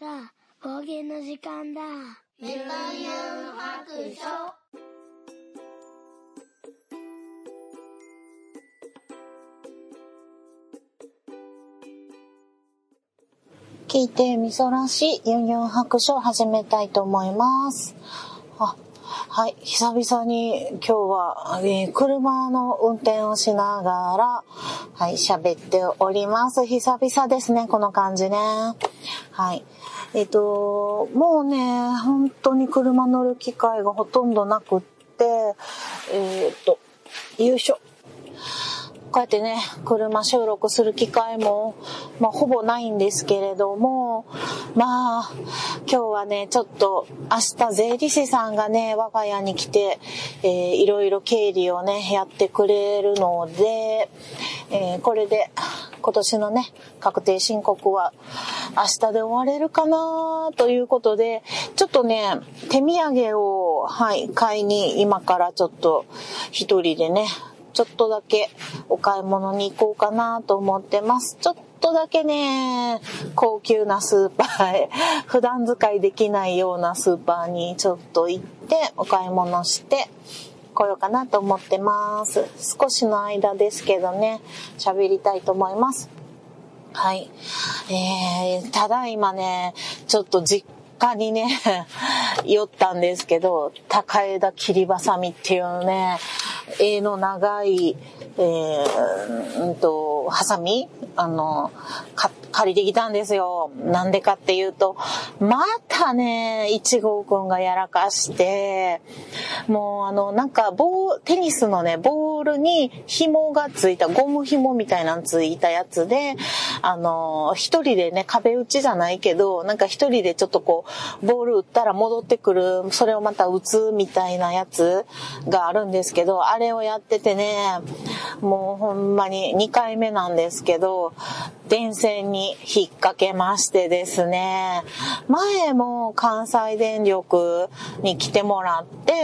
さあ、方言の時間だ。メタユン白書。聞いてみそらしユンユン白書を始めたいと思います。あはい、久々に今日は、えー車の運転をしながら、はい、喋っております。久々ですね、この感じね。はい。えっ、と、もうね、本当に車乗る機会がほとんどなくって、えっ、と、よいしょ。こうやってね、車収録する機会も、まあ、ほぼないんですけれども、まあ、今日はね、ちょっと、明日税理士さんがね、我が家に来て、えーいろいろ経理をね、やってくれるので、えーこれで、今年のね、確定申告は、明日で終われるかなということで、ちょっとね、手土産を、はい、買いに、今からちょっと、一人でね、ちょっとだけお買い物に行こうかなと思ってます。ちょっとだけね、高級なスーパーへ、普段使いできないようなスーパーにちょっと行ってお買い物して来ようかなと思ってます。少しの間ですけどね、喋りたいと思います。はい。えー、ただいまね、ちょっと実家にね、寄ったんですけど、高枝切りばさみっていうね、柄の長い、えー、うんと、ハサミあの、か、借りてきたんですよ。なんでかっていうと、またね、一号くんがやらかして、もうあの、なんか棒、テニスのね、ボールに紐がついた、ゴム紐みたいなのついたやつで、あの、一人でね、壁打ちじゃないけど、なんか一人でちょっとこう、ボール打ったら戻ってくる、それをまた打つみたいなやつがあるんですけど、あれをやっててね、もうほんまに2回目なんですけど、電線に引っ掛けましてですね、前も関西電力に来てもらって、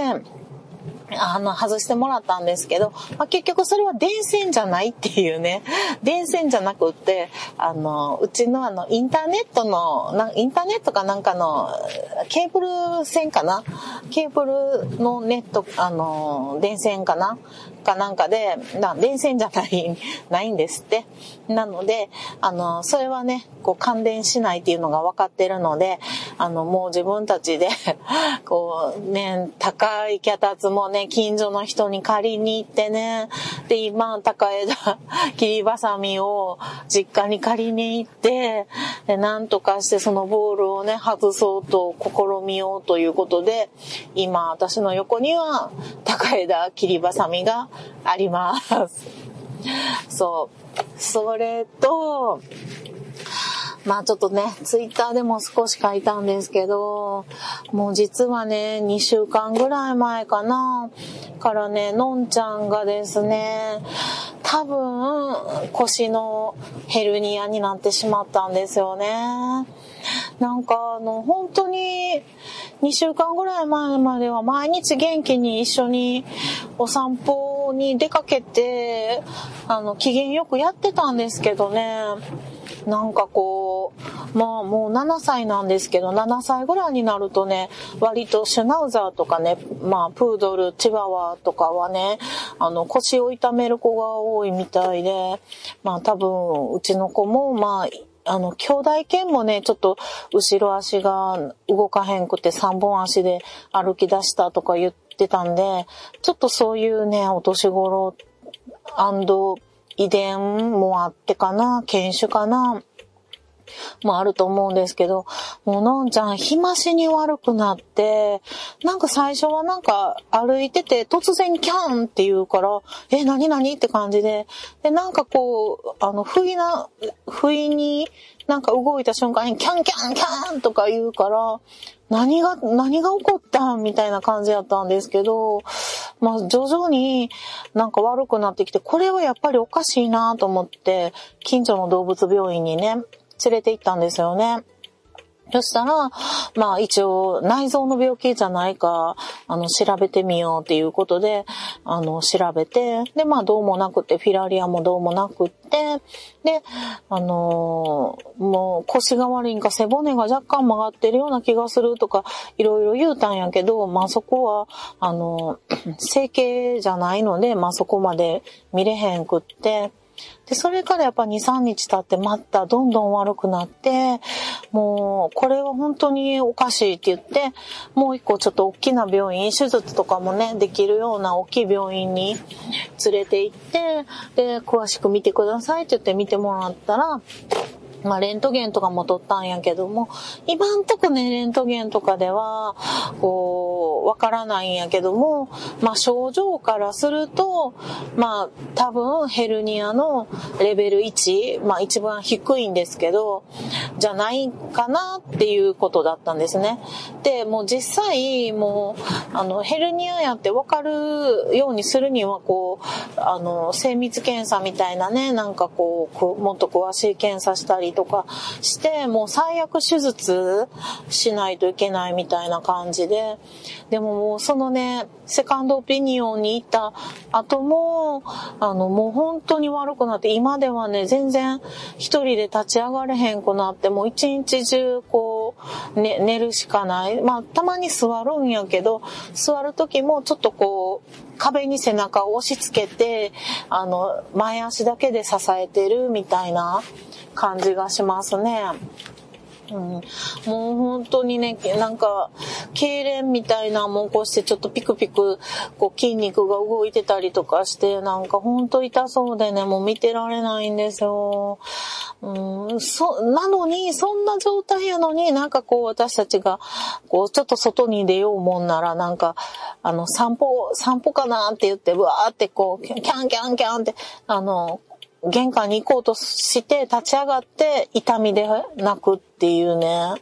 あの、外してもらったんですけど、まあ、結局それは電線じゃないっていうね、電線じゃなくって、あの、うちのあの、インターネットの、なインターネットかなんかの、ケーブル線かな？ケーブルのネット、あの、電線かな？かなんかで、な電線じゃない、ないんですって。なので、あの、それはね、こう感電しないっていうのが分かってるので、あの、もう自分たちで、こうね、高い脚立もね、近所の人に借りに行ってね、で、今、高枝 切りばさみを実家に借りに行って、で、なんとかしてそのボールをね、外そうと試みようということで、今、私の横には高枝切りばさみがあります。そう。それと、まあちょっとね、ツイッターでも少し書いたんですけど、もう実はね、2週間ぐらい前かな、からね、のんちゃんがですね、多分腰のヘルニアになってしまったんですよね。なんかあの、本当に2週間ぐらい前までは毎日元気に一緒にお散歩に出かけて、あの、機嫌よくやってたんですけどね、なんかこう、まあもう7歳なんですけど、7歳ぐらいになるとね、割とシュナウザーとかね、まあプードル、チワワとかはね、あの腰を痛める子が多いみたいで、まあ多分うちの子もまあ、あの、兄弟犬もね、ちょっと後ろ足が動かへんくて3本足で歩き出したとか言ってたんで、ちょっとそういうね、お年頃遺伝もあってかな、犬種かな、もあると思うんですけど、もうのんちゃん、日増しに悪くなって、なんか最初はなんか歩いてて突然キャンって言うから、え、なになにって感じで、で、なんかこう、あの、不意な、不意になんか動いた瞬間にキャンキャンキャンとか言うから、何が、何が起こったみたいな感じやったんですけど、まあ徐々になんか悪くなってきて、これはやっぱりおかしいなと思って、近所の動物病院にね、連れて行ったんですよね。そしたら、まあ一応内臓の病気じゃないか、あの、調べてみようっていうことで、あの、調べて、で、まあどうもなくて、フィラリアもどうもなくって、で、あのー、もう腰が悪いんか背骨が若干曲がってるような気がするとか、いろいろ言うたんやけど、まあそこは、あの、整形じゃないので、まあそこまで見れへんくって、で、それからやっぱ2、3日経ってまたどんどん悪くなって、もう、これは本当におかしいって言って、もう一個ちょっと大きな病院、手術とかもね、できるような大きい病院に連れて行って、で、詳しく見てくださいって言って見てもらったら、まあ、レントゲンとかも撮ったんやけども、今んとこね、レントゲンとかでは、こう、わからないんやけども、まあ、症状からすると、まあ、多分ヘルニアのレベル1、まあ、一番低いんですけど、じゃないかなっていうことだったんですね。で、もう実際、もう、あの、ヘルニアやってわかるようにするには、こう、あの、精密検査みたいなね、なんかこう、もっと詳しい検査したりとかして、もう最悪手術しないといけないみたいな感じで、でももうそのね、セカンドオピニオンに行った後も、あの、もう本当に悪くなって、今ではね、全然一人で立ち上がれへんくなって、もう一日中こう、ね、寝るしかない。まあ、たまに座るんやけど、座る時もちょっとこう、壁に背中を押し付けて、あの、前足だけで支えてるみたいな感じがしますね。うん、もう本当にね、なんか、痙攣みたいなもんこうしてちょっとピクピク、こう筋肉が動いてたりとかして、なんか本当痛そうでね、もう見てられないんですよ。うん、そ、なのに、そんな状態やのに、なんかこう私たちが、こうちょっと外に出ようもんなら、なんか、あの、散歩、散歩かなって言って、わーってこう、キャンキャンキャンって、あの、玄関に行こうとして立ち上がって痛みで泣くっていうね。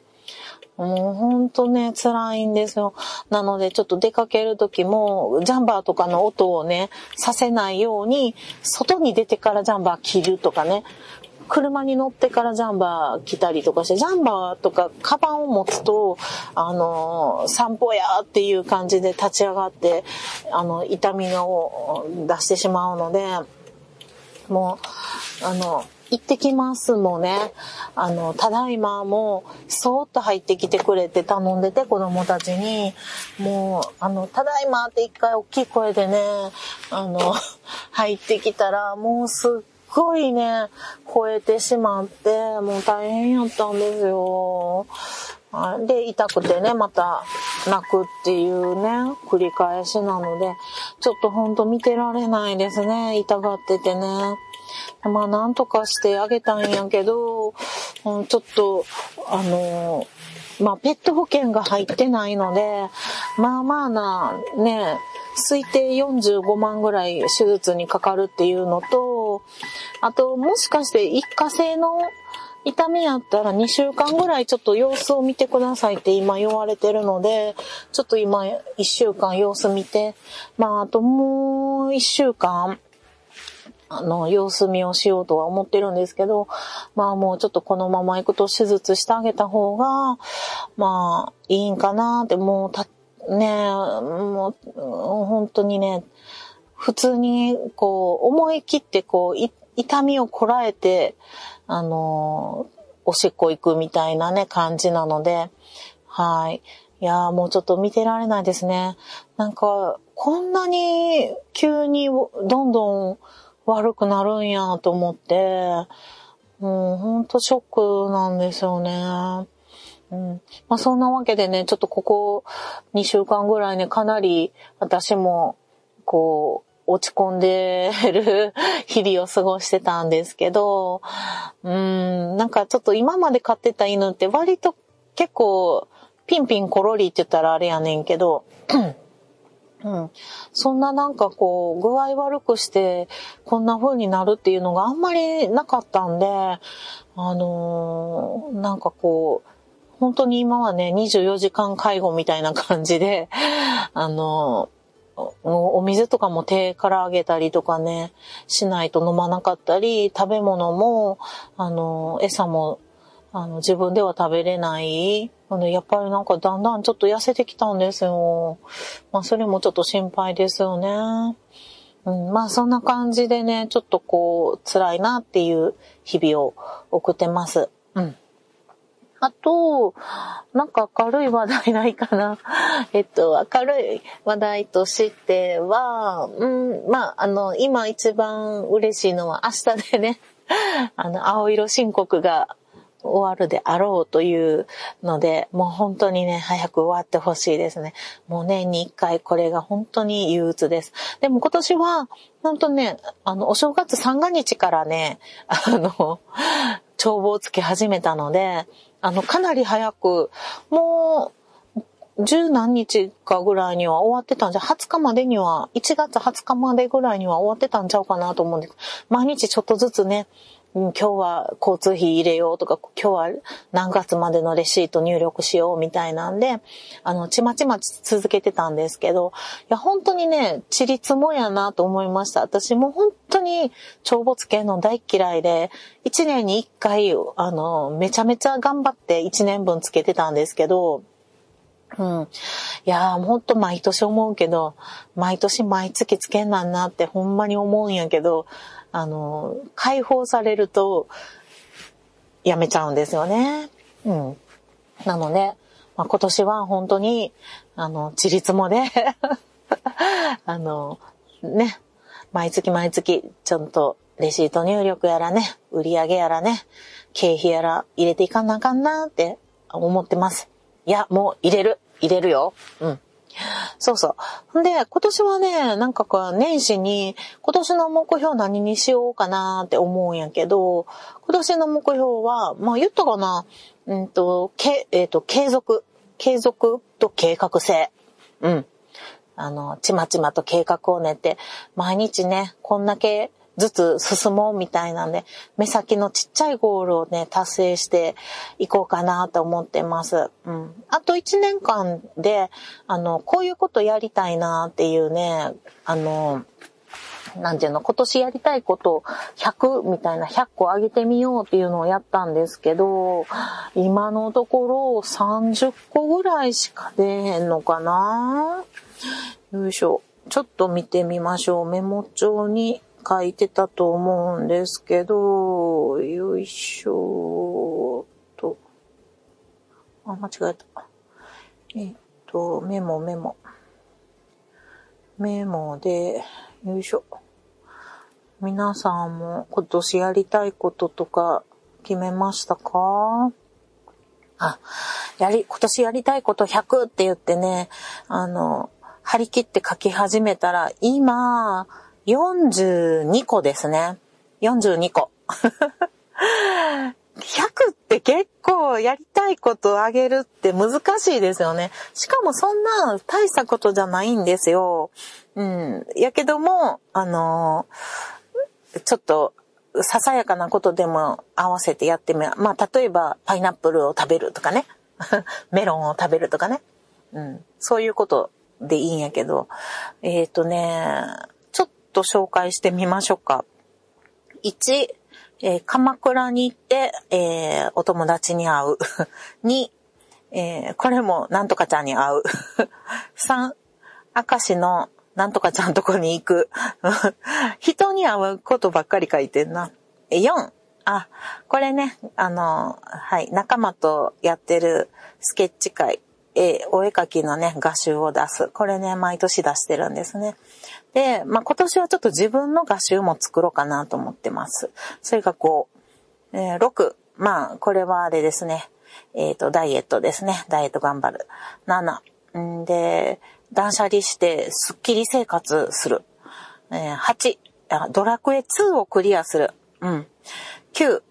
もうほんとね、辛いんですよ。なのでちょっと出かける時も、ジャンバーとかの音をね、させないように、外に出てからジャンバー着るとかね、車に乗ってからジャンバー着たりとかして、ジャンバーとかカバンを持つと、あの、散歩やっていう感じで立ち上がって、あの、痛みを出してしまうので、もう、あの、行ってきますもね、あの、ただいまも、そーっと入ってきてくれて頼んでて、子供たちに、もう、あの、ただいまって一回大きい声でね、あの、入ってきたら、もうすっごいね、超えてしまって、もう大変やったんですよ。で、痛くてね、また泣くっていうね、繰り返しなので、ちょっとほんと見てられないですね、痛がっててね。まあ、なんとかしてあげたんやけど、うん、ちょっと、あのまあ、ペット保険が入ってないので、まあまあな、ね、推定45万ぐらい手術にかかるっていうのと、あと、もしかして一過性の痛みやったら2週間ぐらいちょっと様子を見てくださいって今言われてるので、ちょっと今1週間様子見て、まああともう1週間、あの、様子見をしようとは思ってるんですけど、まあもうちょっとこのまま行くと手術してあげた方が、まあいいんかなって、もうた、ねもう、本当にね、普通にこう思い切ってこう、痛みをこらえて、あの、おしっこ行くみたいなね、感じなので、はい。いやもうちょっと見てられないですね。なんか、こんなに急にどんどん悪くなるんやと思って、もうほんとショックなんですよね。うん。まあそんなわけでね、ちょっとここ2週間ぐらいね、かなり私も、こう、落ち込んでる 日々を過ごしてたんですけど、うん、なんかちょっと今まで飼ってた犬って割と結構ピンピンコロリって言ったらあれやねんけど、うん、そんななんかこう具合悪くしてこんな風になるっていうのがあんまりなかったんで、あのー、なんかこう、本当に今はね、24時間介護みたいな感じで、あのお水とかも手からあげたりとかね、しないと飲まなかったり、食べ物も、あの、餌も、あの、自分では食べれない。あの、やっぱりなんかだんだんちょっと痩せてきたんですよ。まあ、それもちょっと心配ですよね。うん、まあ、そんな感じでね、ちょっとこう、辛いなっていう日々を送ってます。あと、なんか明るい話題ないかな。えっと、明るい話題としては、うん、まあ、あの、今一番嬉しいのは明日でね、あの、青色申告が終わるであろうというので、もう本当にね、早く終わってほしいですね。もう年に一回これが本当に憂鬱です。でも今年は、本当ね、あの、お正月三が日からね、あの、帳簿をつけ始めたので、あの、かなり早く、もう、十何日かぐらいには終わってたんじゃ、20日までには、1月20日までぐらいには終わってたんちゃうかなと思うんです。毎日ちょっとずつね、今日は交通費入れようとか、今日は何月までのレシート入力しようみたいなんで、あの、ちまちまち続けてたんですけど、いや、本当にね、ちりつもやなと思いました。私も本当に帳簿つけるの大嫌いで、一年に一回、あの、めちゃめちゃ頑張って一年分つけてたんですけど、うん。いやー、ほんと毎年思うけど、毎年毎月つけんなんなってほんまに思うんやけど、あの、解放されると、やめちゃうんですよね。うん。なので、まあ、今年は本当に、あの、自立もで あの、ね、毎月毎月、ちゃんとレシート入力やらね、売り上げやらね、経費やら入れていかなあかんなって思ってます。いや、もう入れる。入れるよ。うん。そうそう。で、今年はね、なんかこう、年始に、今年の目標何にしようかなって思うんやけど、今年の目標は、まあ言ったかな、うんと、け、えっ、ー、と、継続。継続と計画性。うん。あの、ちまちまと計画を練って、毎日ね、こんだけずつ進もうみたいなんで、目先のちっちゃいゴールをね、達成していこうかなと思ってます。うん。あと1年間で、あの、こういうことやりたいなっていうね、あの、なんていうの、今年やりたいことを100みたいな100個あげてみようっていうのをやったんですけど、今のところ30個ぐらいしか出へんのかなよいしょ。ちょっと見てみましょう。メモ帳に書いてたと思うんですけど、よいしょと。あ、間違えた。えっと、メモメモ。メモで、よいしょ。皆さんも今年やりたいこととか決めましたか？あ、やり、今年やりたいこと100って言ってね、あの、張り切って書き始めたら、今、42個ですね。42個。100って結構やりたいことあげるって難しいですよね。しかもそんな大したことじゃないんですよ。うん。やけども、あのー、ちょっと、ささやかなことでも合わせてやってみる。まあ、例えば、パイナップルを食べるとかね。メロンを食べるとかね。うん。そういうことでいいんやけど。えっ、ー、とね、と紹介してみましょうか。1、えー、鎌倉に行って、えー、お友達に会う。2、えー、これもなんとかちゃんに会う。3、明石のなんとかちゃんとこに行く。人に会うことばっかり書いてんな。4、あ、これね、あの、はい、仲間とやってるスケッチ会、え、お絵描きのね、画集を出す。これね、毎年出してるんですね。で、まあ、今年はちょっと自分の画集も作ろうかなと思ってます。それが5、えー、6、まあ、これはあれですね。えっ、ー、と、ダイエットですね。ダイエット頑張る。7、んで、断捨離してスッキリ生活する。えー、8、ドラクエ2をクリアする。うん。9、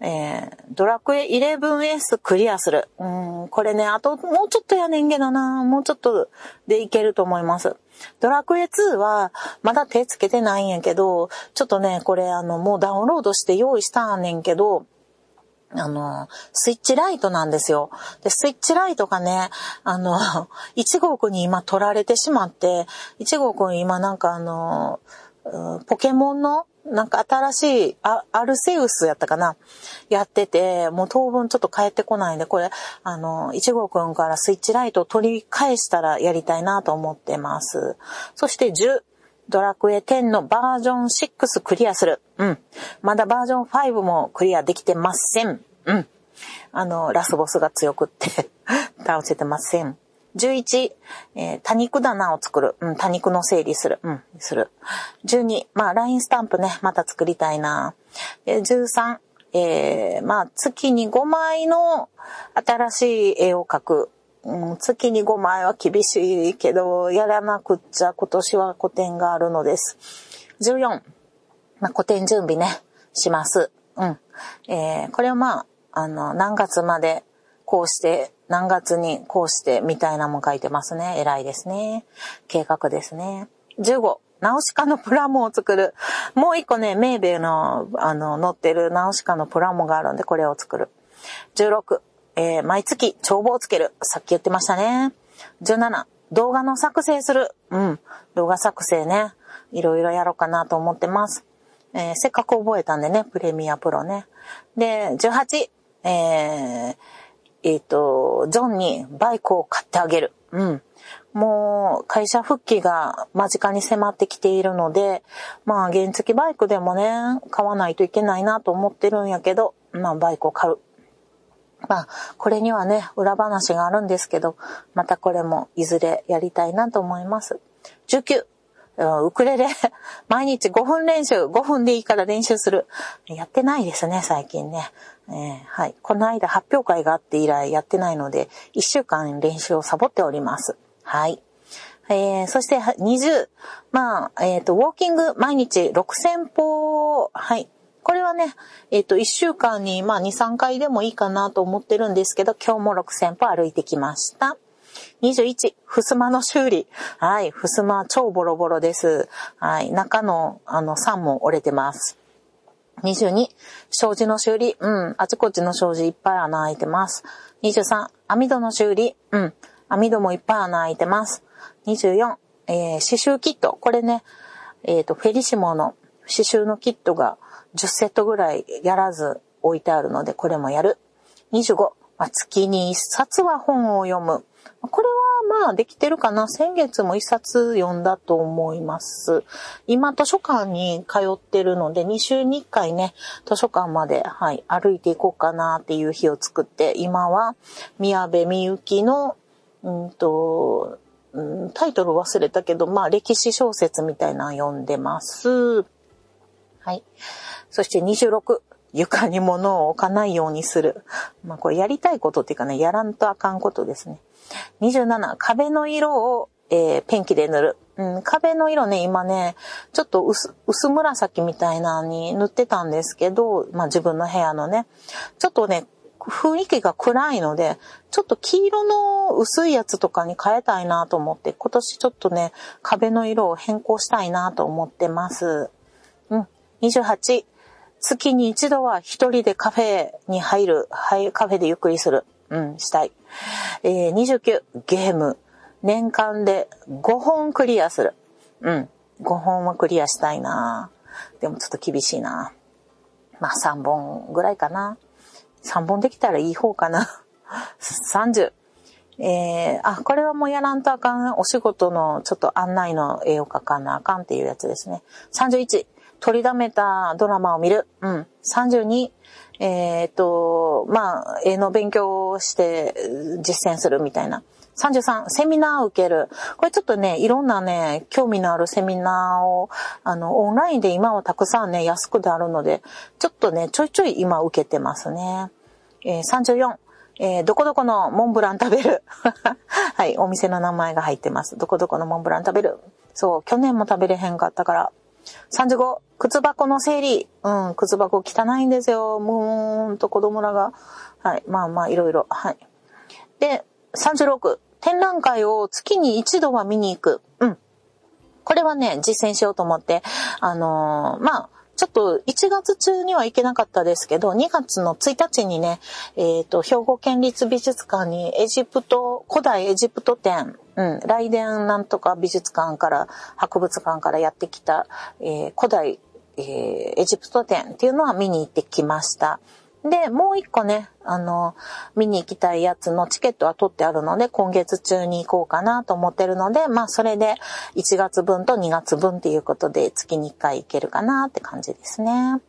えー、ドラクエ 11S クリアする。うん、これね、あともうちょっとやねんけどな、もうちょっとでいけると思います。ドラクエ2はまだ手つけてないんやけど、ちょっとね、これあの、もうダウンロードして用意したんねんけど、あの、スイッチライトなんですよ。で、スイッチライトがね、あの、1号くんに今取られてしまって、1号くん今なんかあの、ポケモンのなんか新しい、アアルセウスやったかな？やってて、もう当分ちょっと帰ってこないんで、これ、あの、1号くんからスイッチライトを取り返したらやりたいなと思ってます。そして10、ドラクエ10のバージョン6クリアする。うん。まだバージョン5もクリアできてません。うん。あの、ラスボスが強くって 倒せてません。11、えー、多肉棚を作る。うん、多肉の整理する。うん、する。12、まあ、ラインスタンプね、また作りたいな。で13、えー、まあ、月に5枚の新しい絵を描く。うん、月に5枚は厳しいけど、やらなくっちゃ今年は個展があるのです。14、まあ、古典準備ね、します。うん。えー、これはまあ、あの、何月までこうして何月にこうしてみたいなも書いてますね。偉いですね。計画ですね。15、ナウシカのプラモを作る。もう一個ね、メーベルの、あの、乗ってるナウシカのプラモがあるんで、これを作る。16、えー、毎月帳簿をつける。さっき言ってましたね。17、動画の作成する。うん。動画作成ね。いろいろやろうかなと思ってます。えー、せっかく覚えたんでね、プレミアプロね。で、18、えー、えっ、ー、と、ジョンにバイクを買ってあげる。うん。もう、会社復帰が間近に迫ってきているので、まあ、原付バイクでもね、買わないといけないなと思ってるんやけど、まあ、バイクを買う。まあ、これにはね、裏話があるんですけど、またこれもいずれやりたいなと思います。19、ウクレレ、毎日5分練習、5分でいいから練習する。やってないですね、最近ね。えー、はい。この間発表会があって以来やってないので、1週間練習をサボっております。はい。えー、そして20、まあ、えっ、ー、と、ウォーキング毎日6000歩、はい。これはね、えっ、ー、と、1週間に、まあ、2、3回でもいいかなと思ってるんですけど、今日も6000歩歩いてきました。21、ふすまの修理。はい、ふすま超ボロボロです。はい、中の、あの、3も折れてます。22、障子の修理。うん、あちこちの障子いっぱい穴開いてます。23、網戸の修理。うん、網戸もいっぱい穴開いてます。24、えー、刺繍キット。これね、えっ、ー、と、フェリシモの刺繍のキットが10セットぐらいやらず置いてあるので、これもやる。25、まあ、月に1冊は本を読む。これはまあできてるかな。先月も一冊読んだと思います。今図書館に通ってるので、2週に1回ね、図書館まで、はい、歩いていこうかなっていう日を作って、今は宮部みゆきの、うんと、タイトル忘れたけど、まあ歴史小説みたいなの読んでます。はい。そして26。床に物を置かないようにする。まあこれやりたいことっていうかね、やらんとあかんことですね。27、壁の色を、えー、ペンキで塗る。うん、壁の色ね、今ね、ちょっと薄薄紫みたいなのに塗ってたんですけど、まあ自分の部屋のね、ちょっとね、雰囲気が暗いので、ちょっと黄色の薄いやつとかに変えたいなと思って、今年ちょっとね、壁の色を変更したいなと思ってます。うん。28、月に一度は一人でカフェに入る、はい、カフェでゆっくりする。うん、したい。えー、29、ゲーム。年間で5本クリアする。うん。5本はクリアしたいなでもちょっと厳しいなまあ3本ぐらいかな。3本できたらいい方かな。30。えー、あ、これはもうやらんとあかん。お仕事のちょっと案内の絵を描かなあかんっていうやつですね。31。取りだめたドラマを見る。うん。32。えっ、と、まあ、絵の勉強をして実践するみたいな。33、セミナーを受ける。これちょっとね、いろんなね、興味のあるセミナーを、あの、オンラインで今はたくさんね、安くであるので、ちょっとね、ちょいちょい今受けてますね。えー、34、えー、どこどこのモンブラン食べる。はい、お店の名前が入ってます。どこどこのモンブラン食べる。そう、去年も食べれへんかったから。35、靴箱の整理。うん、靴箱汚いんですよ。むーんと子供らが。はい、まあまあ、いろいろ。はい。で、36、展覧会を月に一度は見に行く。うん。これはね、実践しようと思って、あのー、まあ、ちょっと1月中には行けなかったですけど、2月の1日にね、えっ、ー、と、兵庫県立美術館にエジプト、古代エジプト展、うん、雷電なんとか美術館から、博物館からやってきた、えー、古代えー、エジプト展っていうのは見に行ってきました。で、もう一個ね、あの、見に行きたいやつのチケットは取ってあるので、今月中に行こうかなと思ってるので、まあ、それで1月分と2月分っていうことで、月に1回行けるかなって感じですね。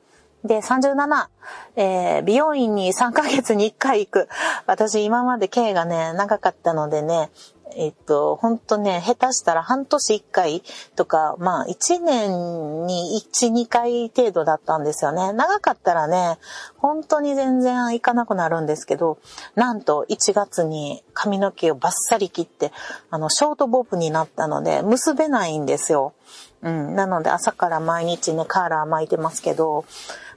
で、37、えー、美容院に3ヶ月に1回行く。私今まで経がね、長かったのでね、えっと、ほんとね、下手したら半年1回とか、まあ1年に1、2回程度だったんですよね。長かったらね、本当に全然行かなくなるんですけど、なんと1月に髪の毛をバッサリ切って、あの、ショートボブになったので、結べないんですよ。うん。なので朝から毎日ね、カーラー巻いてますけど、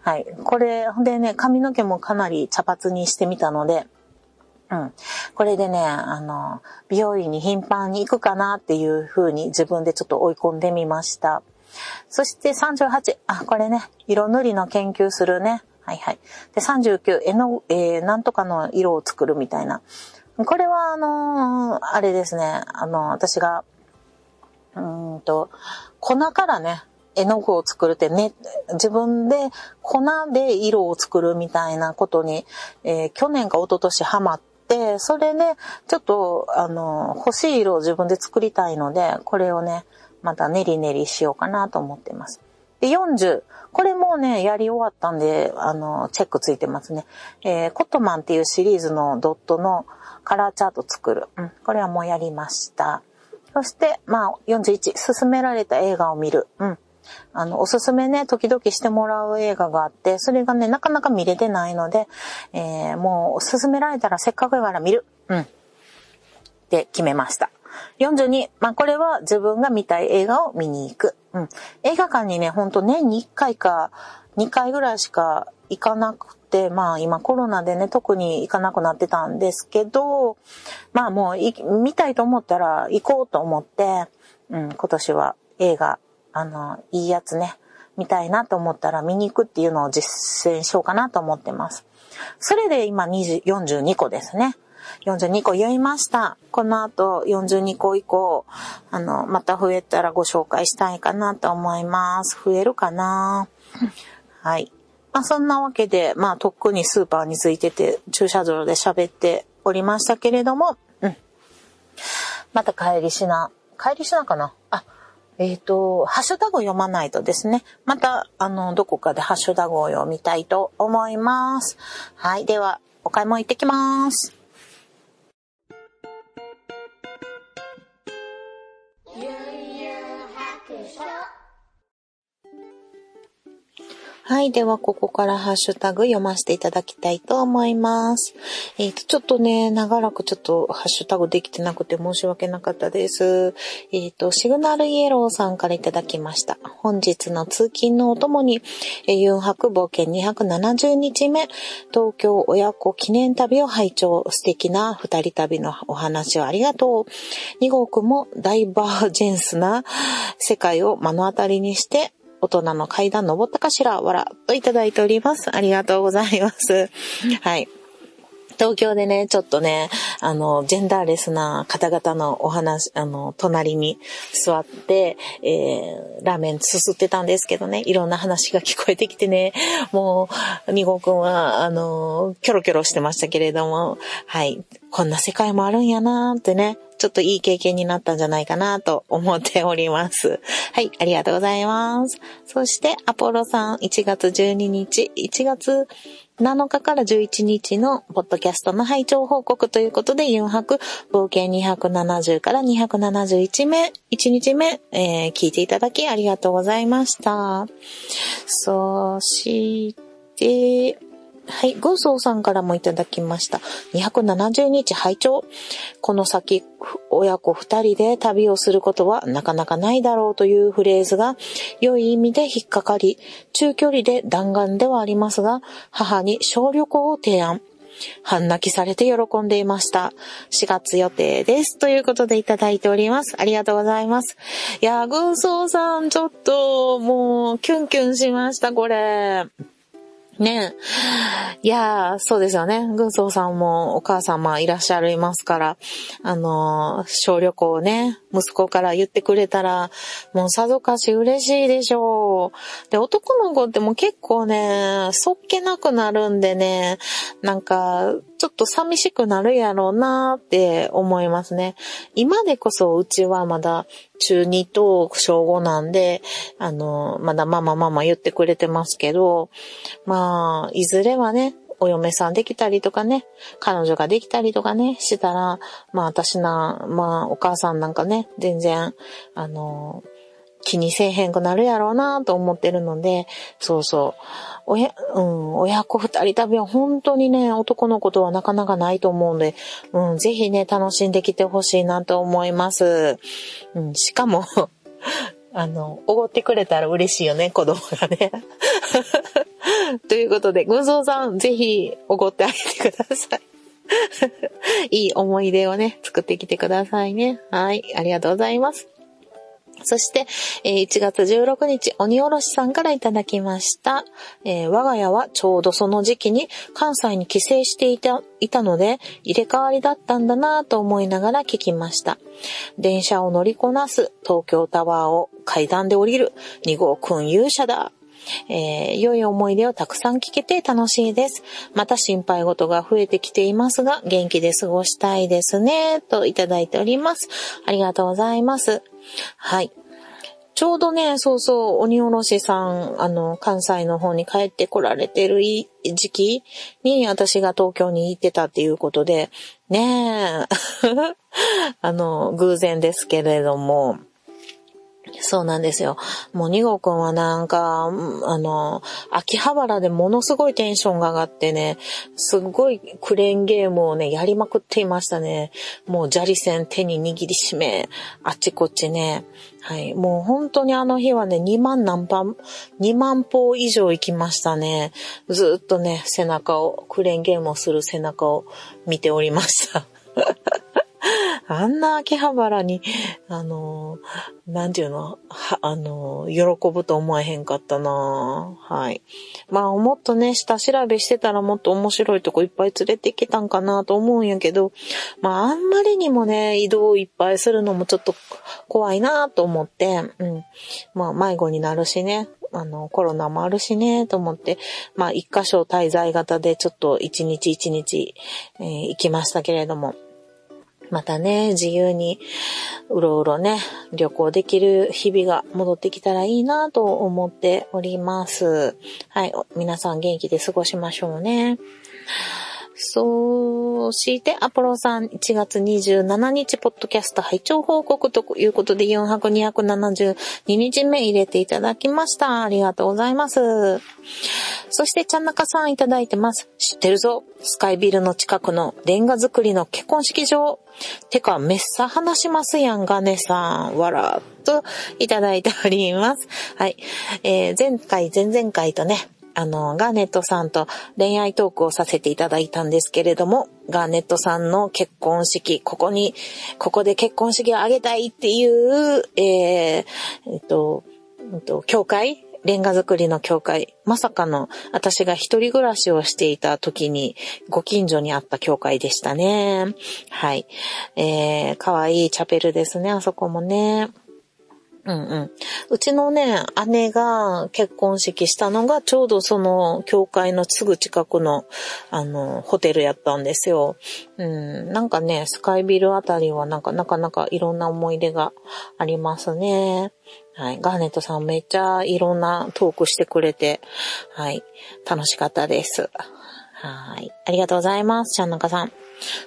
はい。これでね、髪の毛もかなり茶髪にしてみたので、うん。これでね、あの、美容院に頻繁に行くかなっていう風に自分でちょっと追い込んでみました。そして38、あ、これね、色塗りの研究するね。はいはい。で、39、絵の、えー、なんとかの色を作るみたいな。これは、あのー、あれですね、あの、私が、うんと、粉からね、絵の具を作るってね、自分で粉で色を作るみたいなことに、えー、去年か一昨年ハマって、それで、ちょっと、あの、欲しい色を自分で作りたいので、これをね、また練り練りしようかなと思ってます。で、40。これもね、やり終わったんで、あの、チェックついてますね。えー、コットマンっていうシリーズのドットのカラーチャート作る。うん、これはもうやりました。そして、まあ、41。勧められた映画を見る。うん。あの、おすすめね、時々してもらう映画があって、それがね、なかなか見れてないので、えー、もう、勧められたらせっかくやから見る。うん。って決めました。42、まあ、これは自分が見たい映画を見に行く。うん。映画館にね、ほんと年に1回か2回ぐらいしか行かなくて、まあ今コロナでね、特に行かなくなってたんですけど、まあもう見たいと思ったら行こうと思って、うん、今年は映画あの、いいやつね、見たいなと思ったら見に行くっていうのを実践しようかなと思ってます。それで今20 42個ですね。42個言いました。この後42個以降、あの、また増えたらご紹介したいかなと思います。増えるかな？はい。まあそんなわけで、まあとっくにスーパーについてて駐車場で喋っておりましたけれども、うん。また帰りしな、帰りしなかな？あ、えっ、ー、と、ハッシュタグを読まないとですね、また、あの、どこかでハッシュタグを読みたいと思います。はい。では、お買い物行ってきます。はい。では、ここからハッシュタグ読ませていただきたいと思います。えっ、ー、と、ちょっとね、長らくちょっとハッシュタグできてなくて申し訳なかったです。えっ、ー、と、シグナルイエローさんからいただきました。本日の通勤のお供に、えー、ユン博冒険270日目、東京親子記念旅を拝聴。素敵な二人旅のお話をありがとう。二号くもダイバージェンスな世界を目の当たりにして、大人の階段登ったかしらわらといただいております。ありがとうございます。はい。東京でね、ちょっとね、あの、ジェンダーレスな方々のお話、あの、隣に座って、えー、ラーメンすすってたんですけどね、いろんな話が聞こえてきてね、もう、二号くんは、あの、キョロキョロしてましたけれども、はい、こんな世界もあるんやなーってね、ちょっといい経験になったんじゃないかなと思っております。はい、ありがとうございます。そして、アポロさん、1月12日、1月7日から11日のポッドキャストの拝聴報告ということで、4泊、冒険270から271目、1日目、えー、聞いていただきありがとうございました。そして、はい、軍曹さんからもいただきました。270日拝聴この先、親子二人で旅をすることはなかなかないだろうというフレーズが良い意味で引っかかり、中距離で弾丸ではありますが、母に小旅行を提案。半泣きされて喜んでいました。4月予定です。ということでいただいております。ありがとうございます。いや軍曹さん、ちょっと、もう、キュンキュンしました、これ。ねいやー、そうですよね。軍曹さんもお母様いらっしゃいますから、あのー、小旅行ね、息子から言ってくれたら、もうさぞかし嬉しいでしょう。で、男の子ってもう結構ね、そっけなくなるんでね、なんか、ちょっと寂しくなるやろうなって思いますね。今でこそうちはまだ中2と小5なんで、あの、まだママママ言ってくれてますけど、まあ、いずれはね、お嫁さんできたりとかね、彼女ができたりとかね、したら、まあ私な、まあお母さんなんかね、全然、あの、気にせえへんくなるやろうなと思ってるので、そうそう。親、うん、親子二人旅は本当にね、男の子とはなかなかないと思うんで、うん、ぜひね、楽しんできてほしいなと思います。うん、しかも あの、おごってくれたら嬉しいよね、子供がね。ということで、群像さん、ぜひ、おごってあげてください。いい思い出をね、作ってきてくださいね。はい、ありがとうございます。そして、1月16日、鬼おろしさんからいただきました。えー、我が家はちょうどその時期に関西に帰省していた、いたので、入れ替わりだったんだなぁと思いながら聞きました。電車を乗りこなす、東京タワーを階段で降りる、2号くん勇者だ。えー、良い思い出をたくさん聞けて楽しいです。また心配事が増えてきていますが、元気で過ごしたいですね。といただいております。ありがとうございます。はい。ちょうどね、そうそう、鬼おろしさん、あの、関西の方に帰ってこられてる時期に私が東京に行ってたっていうことで、ねえ、あの、偶然ですけれども、そうなんですよ。もう二号くんはなんか、あの、秋葉原でものすごいテンションが上がってね、すごいクレーンゲームをね、やりまくっていましたね。もう砂利線手に握りしめ、あっちこっちね。はい。もう本当にあの日はね、2万何番、2万歩以上行きましたね。ずっとね、背中を、クレーンゲームをする背中を見ておりました。あんな秋葉原に、あの、なんていうの、は、あの、喜ぶと思えへんかったなはい。まあ、もっとね、下調べしてたらもっと面白いとこいっぱい連れてきたんかなと思うんやけど、まあ、あんまりにもね、移動いっぱいするのもちょっと怖いなと思って、うん。まあ、迷子になるしね、あの、コロナもあるしね、と思って、まあ、一箇所滞在型でちょっと一日一日、えー、行きましたけれども、またね、自由にうろうろね、旅行できる日々が戻ってきたらいいなと思っております。はい、皆さん元気で過ごしましょうね。そして、アポロさん、1月27日、ポッドキャスト拝聴報告ということで、4泊272日目入れていただきました。ありがとうございます。そして、ちゃんなかさんいただいてます。知ってるぞ。スカイビルの近くのレンガ作りの結婚式場。てか、めっさ話しますやんがねさん。わらっといただいております。はい。えー、前回、前々回とね、あの、ガーネットさんと恋愛トークをさせていただいたんですけれども、ガーネットさんの結婚式、ここに、ここで結婚式を挙げたいっていう、えー、えっと、えっと、教会？レンガ作りの教会？まさかの、私が一人暮らしをしていた時に、ご近所にあった教会でしたね。はい。えー、かわいいチャペルですね、あそこもね。うんうん。うちのね、姉が結婚式したのがちょうどその教会のすぐ近くのあの、ホテルやったんですよ。うん、なんかね、スカイビルあたりはなんかなかなかいろんな思い出がありますね。はい。ガーネットさんめっちゃいろんなトークしてくれて、はい。楽しかったです。はい。ありがとうございます。ちゃんなかさん。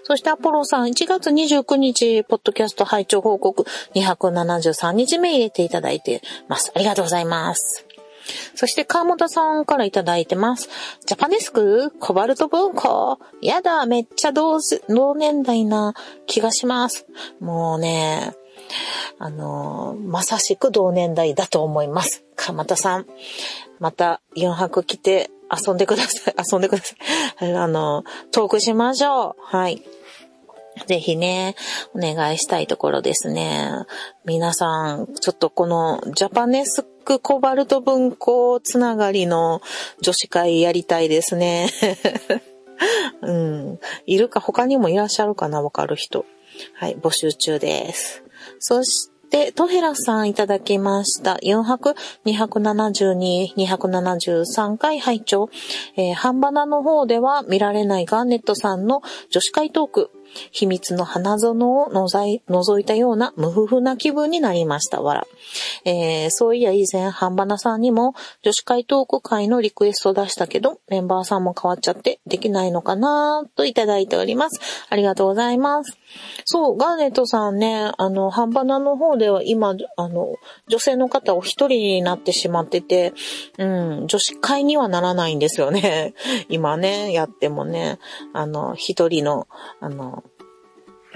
そしてアポロさん、1月29日、ポッドキャスト拝聴報告273日目入れていただいてます。ありがとうございます。そして、川本さんからいただいてます。ジャパネスクコバルト文庫やだ、めっちゃ同同年代な気がします。もうね、あのまさしく同年代だと思います。川本さん。また4泊来て遊んでください。遊んでください。あの、トークしましょう。はい。ぜひね、お願いしたいところですね。皆さん、ちょっとこのジャパネスくコバルト文庫つながりの女子会やりたいですね。うん。いるか、他にもいらっしゃるかなわかる人。はい、募集中です。そして、トヘラさんいただきました。4泊272、273回拝聴。えー、半ばなの方では見られないガーネットさんの女子会トーク。秘密の花園を覗いたような無夫婦な気分になりました。わら。えー、そういや以前、半ばなさんにも女子会トーク会のリクエストを出したけど、メンバーさんも変わっちゃってできないのかなといただいております。ありがとうございます。そう、ガーネットさんね、あの、半ばなの方では今、あの、女性の方お一人になってしまってて、うん、女子会にはならないんですよね。今ね、やってもね、あの、一人の、あの、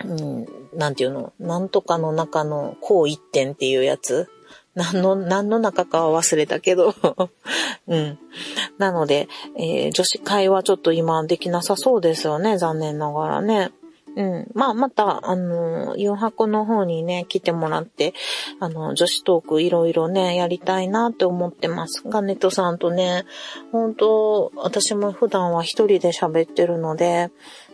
うん、なんていうの、なんとかの中のこう一点っていうやつ。何の、何の中かは忘れたけど うん。なので、えー、女子会はちょっと今できなさそうですよね、残念ながらね。うん。まあ、また、あの、4箱の方にね、来てもらって、あの、女子トークいろいろね、やりたいなって思ってます。ガネットさんとね、本当私も普段は一人で喋ってるので、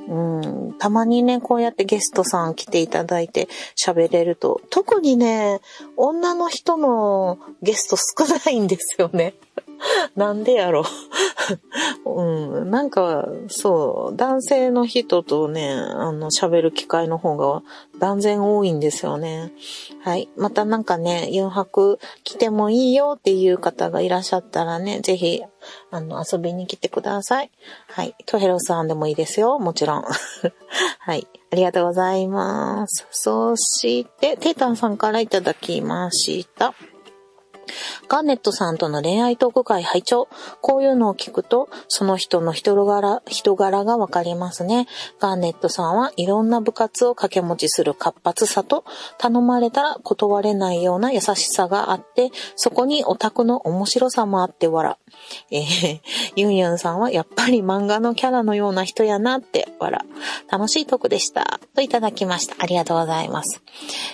うん、たまにね、こうやってゲストさん来ていただいて喋れると、特にね、女の人のゲスト少ないんですよね。なんでやろうん。なんか、そう、男性の人とね、あの、喋る機会の方が断然多いんですよね。はい。またなんかね、4泊来てもいいよっていう方がいらっしゃったらね、ぜひ、あの、遊びに来てください。はい。トヘロさんでもいいですよ。もちろん。はい。ありがとうございます。そして、テータンさんからいただきました。ガーネットさんとの恋愛トーク会拝聴こういうのを聞くと、その人の人柄、人柄がわかりますね。ガーネットさんはいろんな部活を掛け持ちする活発さと、頼まれたら断れないような優しさがあって、そこにオタクの面白さもあって笑。えー、ユンユンさんはやっぱり漫画のキャラのような人やなって笑。楽しいトークでした。といただきました。ありがとうございます。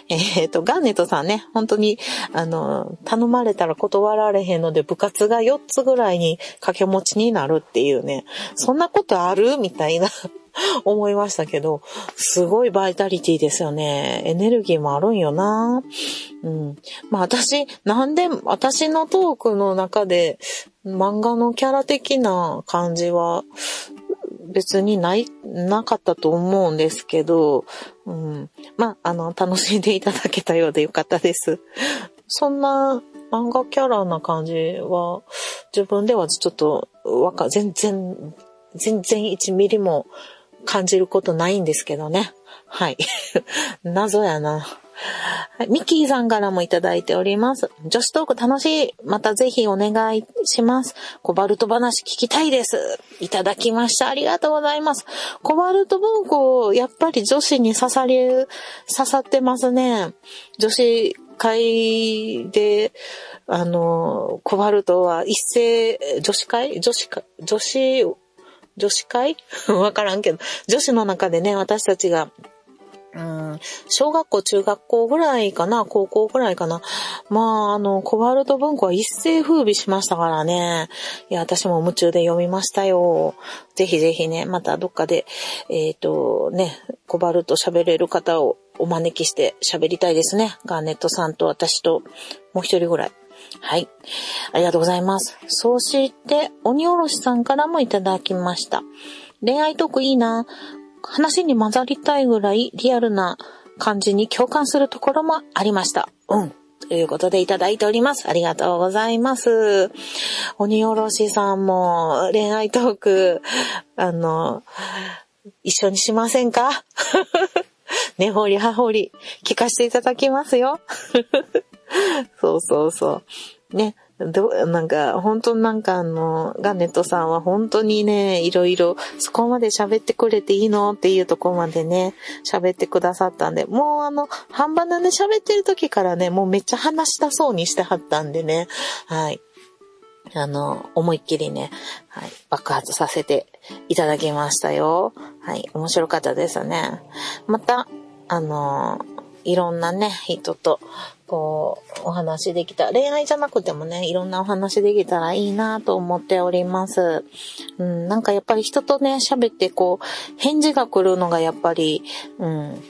えー、と、ガーネットさんね、本当に、あの、頼まれたら断られへんので部活が4つぐらいに掛け持ちになるっていうね、そんなことある？みたいな 思いましたけど、すごいバイタリティですよね。エネルギーもあるんよな。うん。まあ私、なんで、私のトークの中で漫画のキャラ的な感じは別にない、なかったと思うんですけど、うん。まあ、あの、楽しんでいただけたようでよかったです。そんな漫画キャラな感じは、自分ではちょっと、わか、全然、全然1ミリも感じることないんですけどね。はい。謎やな。ミッキーさんからもいただいております。女子トーク楽しい。またぜひお願いします。コバルト話聞きたいです。いただきました。ありがとうございます。コバルト文庫、やっぱり女子に刺さり、刺さってますね。女子会で、あの、コバルトは一斉、女子会？女子会女子、女子会？わからんけど、女子の中でね、私たちがうん、小学校、中学校ぐらいかな、高校ぐらいかな？まあ、あの、コバルト文庫は一世風靡しましたからね。いや、私も夢中で読みましたよ。ぜひぜひね、またどっかで、えっ、ー、と、ね、コバルト喋れる方をお招きして喋りたいですね。ガーネットさんと私と、もう一人ぐらい。はい。ありがとうございます。そして、鬼おろしさんからもいただきました。恋愛トークいいな。話に混ざりたいぐらいリアルな感じに共感するところもありました。うん。ということでいただいております。ありがとうございます。鬼おろしさんも恋愛トーク、あの、一緒にしませんか？根掘り葉掘り聞かせていただきますよ。そうそうそう。ね。ど、なんか、本当なんかあの、ガネットさんは本当にね、いろいろ、そこまで喋ってくれていいのっていうところまでね、喋ってくださったんで、もうあの、半端なで喋ってる時からね、もうめっちゃ話したそうにしてはったんでね、はい。あの、思いっきりね、はい、爆発させていただきましたよ。はい、面白かったですね。また、あの、いろんなね、人とこう、お話できた。恋愛じゃなくてもね、いろんなお話できたらいいなと思っております。うん、なんかやっぱり人とね、喋ってこう、返事が来るのがやっぱり、うん、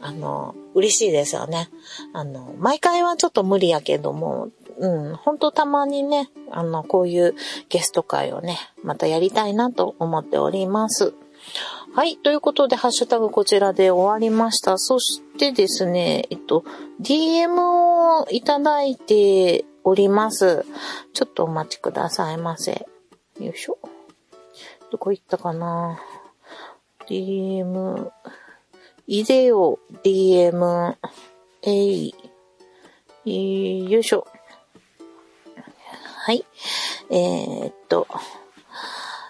あの、嬉しいですよね。あの、毎回はちょっと無理やけども、うん、ほんとたまにね、あの、こういうゲスト会をね、またやりたいなと思っております。はい。ということで、ハッシュタグこちらで終わりました。そしてですね、えっと、DM をいただいております。ちょっとお待ちくださいませ。よいしょ。どこ行ったかな ?DM、いでよ、DM、えい、よいしょ。はい。えー、っと、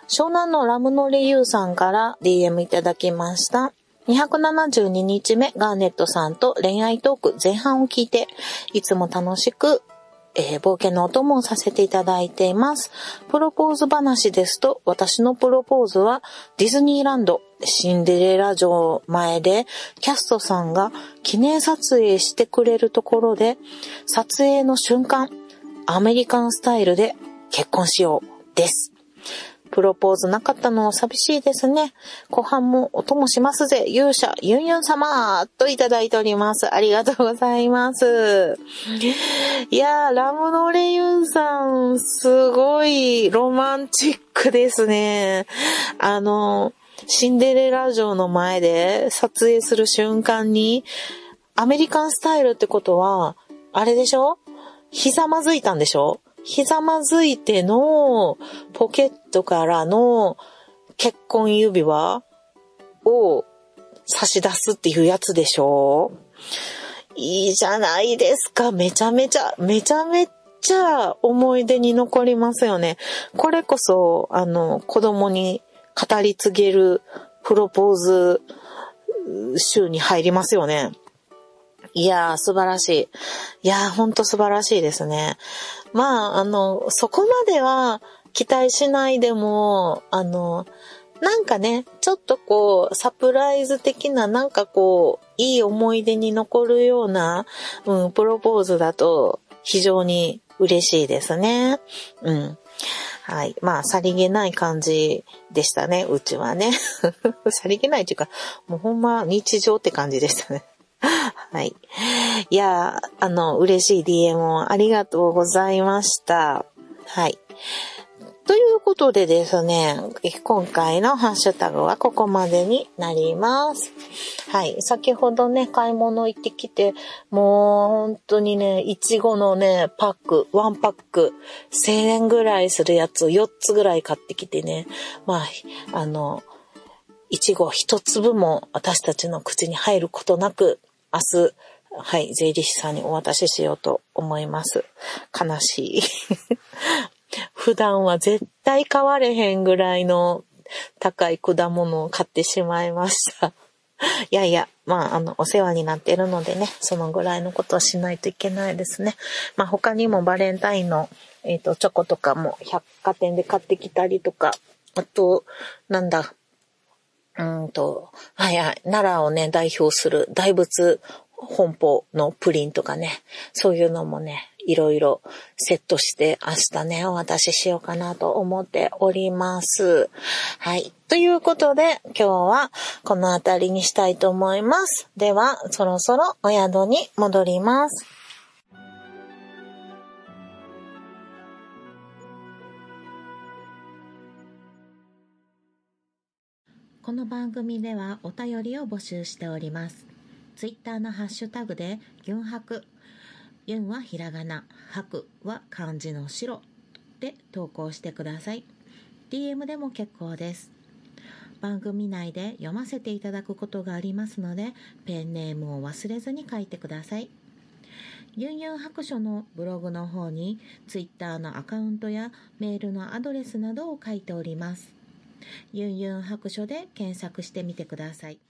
湘南のラムノリユーさんから DM いただきました。272日目、ガーネットさんと恋愛トーク前半を聞いて、いつも楽しく、えー、冒険のお供をさせていただいています。プロポーズ話ですと、私のプロポーズはディズニーランド、シンデレラ城前で、キャストさんが記念撮影してくれるところで、撮影の瞬間、アメリカンスタイルで結婚しようです。プロポーズなかったの寂しいですね。後半もお供しますぜ。勇者、ユンユン様といただいております。ありがとうございます。いやー、ラムノレユンさん、すごいロマンチックですね。あの、シンデレラ城の前で撮影する瞬間に、アメリカンスタイルってことは、あれでしょ？ひざまずいたんでしょ？ひざまずいてのポケットからの結婚指輪を差し出すっていうやつでしょ？いいじゃないですか。めちゃめちゃ、めちゃめちゃ思い出に残りますよね。これこそ、あの、子供に語り継げるプロポーズ週に入りますよね。いやー、素晴らしい。いやー、ほんと素晴らしいですね。まあ、あの、そこまでは期待しないでも、あの、なんかね、ちょっとこう、サプライズ的な、なんかこう、いい思い出に残るような、うん、プロポーズだと、非常に嬉しいですね。うん。はい。まあ、さりげない感じでしたね、うちはね。さりげないっていうか、もうほんま日常って感じでしたね。はい。いや、あの、嬉しい DM をありがとうございました。はい。ということでですね、今回のハッシュタグはここまでになります。はい。先ほどね、買い物行ってきて、もう本当にね、いちごのね、パック、ワンパック、1000円ぐらいするやつを4つぐらい買ってきてね、まあ、あの、いちご一粒も私たちの口に入ることなく、明日、はい、税理士さんにお渡ししようと思います。悲しい。普段は絶対買われへんぐらいの高い果物を買ってしまいました。いやいや、まあ、あの、お世話になっているのでね、そのぐらいのことをしないといけないですね。まあ、他にもバレンタインの、えっ、ー、と、チョコとかも百貨店で買ってきたりとか、あと、なんだ、うんと、はいはい、奈良をね、代表する大仏本舗のプリンとかね、そういうのもね、いろいろセットして明日ね、お渡ししようかなと思っております。はい。ということで、今日はこの辺りにしたいと思います。では、そろそろお宿に戻ります。この番組ではお便りを募集しております。ツイッターのハッシュタグで、ユンハク、ユンはひらがな、ハクは漢字の白で投稿してください。DM でも結構です。番組内で読ませていただくことがありますので、ペンネームを忘れずに書いてください。ユンユン白書のブログの方に、ツイッターのアカウントやメールのアドレスなどを書いております。ユンユン白書で検索してみてください。